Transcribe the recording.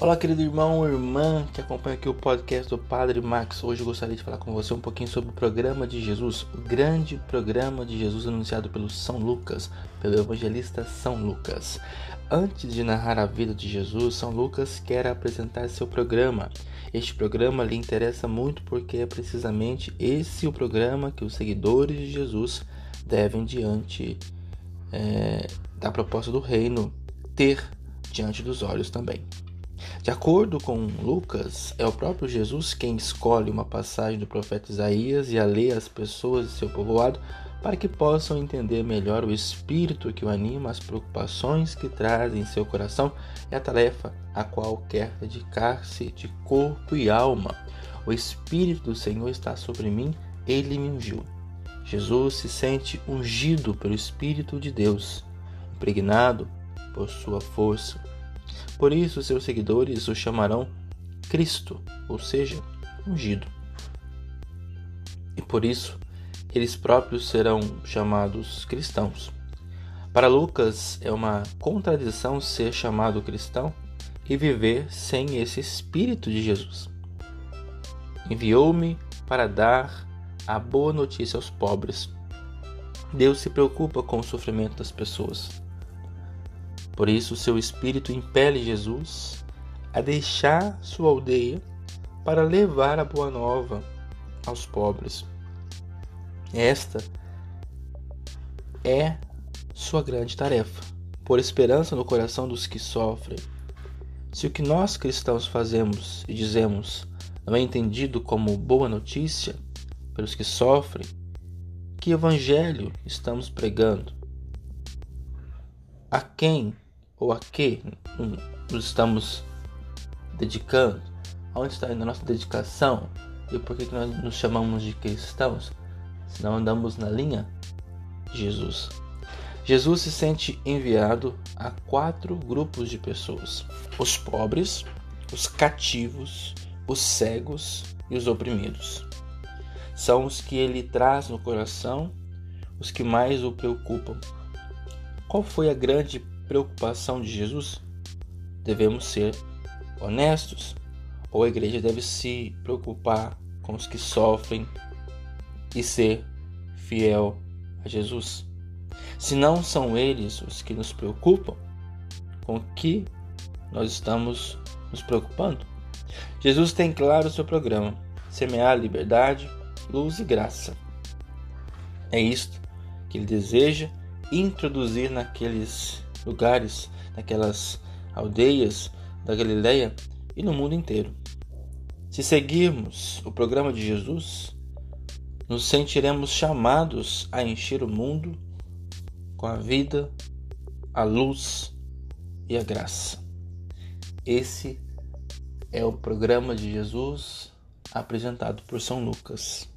Olá, querido irmão ou irmã que acompanha aqui o podcast do Padre Max. Hoje gostaria de falar com você um pouquinho sobre o programa de Jesus, o grande programa de Jesus anunciado pelo São Lucas, pelo evangelista São Lucas. Antes de narrar a vida de Jesus, São Lucas quer apresentar seu programa. Este programa lhe interessa muito porque é precisamente esse o programa que os seguidores de Jesus devem, diante é, da proposta do reino, ter diante dos olhos também. De acordo com Lucas, é o próprio Jesus quem escolhe uma passagem do profeta Isaías e a lê às pessoas de seu povoado para que possam entender melhor o espírito que o anima, as preocupações que traz em seu coração e a tarefa a qual quer dedicar-se de corpo e alma. O Espírito do Senhor está sobre mim, ele me ungiu. Jesus se sente ungido pelo Espírito de Deus, impregnado por sua força por isso, seus seguidores o chamarão Cristo, ou seja, ungido. E por isso, eles próprios serão chamados cristãos. Para Lucas, é uma contradição ser chamado cristão e viver sem esse Espírito de Jesus. Enviou-me para dar a boa notícia aos pobres. Deus se preocupa com o sofrimento das pessoas. Por isso, seu espírito impele Jesus a deixar sua aldeia para levar a boa nova aos pobres. Esta é sua grande tarefa, por esperança no coração dos que sofrem. Se o que nós cristãos fazemos e dizemos não é entendido como boa notícia pelos que sofrem, que evangelho estamos pregando? A quem ou a que nos estamos dedicando, aonde está a nossa dedicação e por que nós nos chamamos de cristãos, se não andamos na linha de Jesus. Jesus se sente enviado a quatro grupos de pessoas: os pobres, os cativos, os cegos e os oprimidos. São os que ele traz no coração, os que mais o preocupam. Qual foi a grande preocupação de Jesus? Devemos ser honestos? Ou a igreja deve se preocupar com os que sofrem e ser fiel a Jesus? Se não são eles os que nos preocupam, com o que nós estamos nos preocupando? Jesus tem claro o seu programa: semear liberdade, luz e graça. É isto que ele deseja introduzir naqueles lugares, naquelas aldeias da Galileia e no mundo inteiro. Se seguirmos o programa de Jesus, nos sentiremos chamados a encher o mundo com a vida, a luz e a graça. Esse é o programa de Jesus apresentado por São Lucas.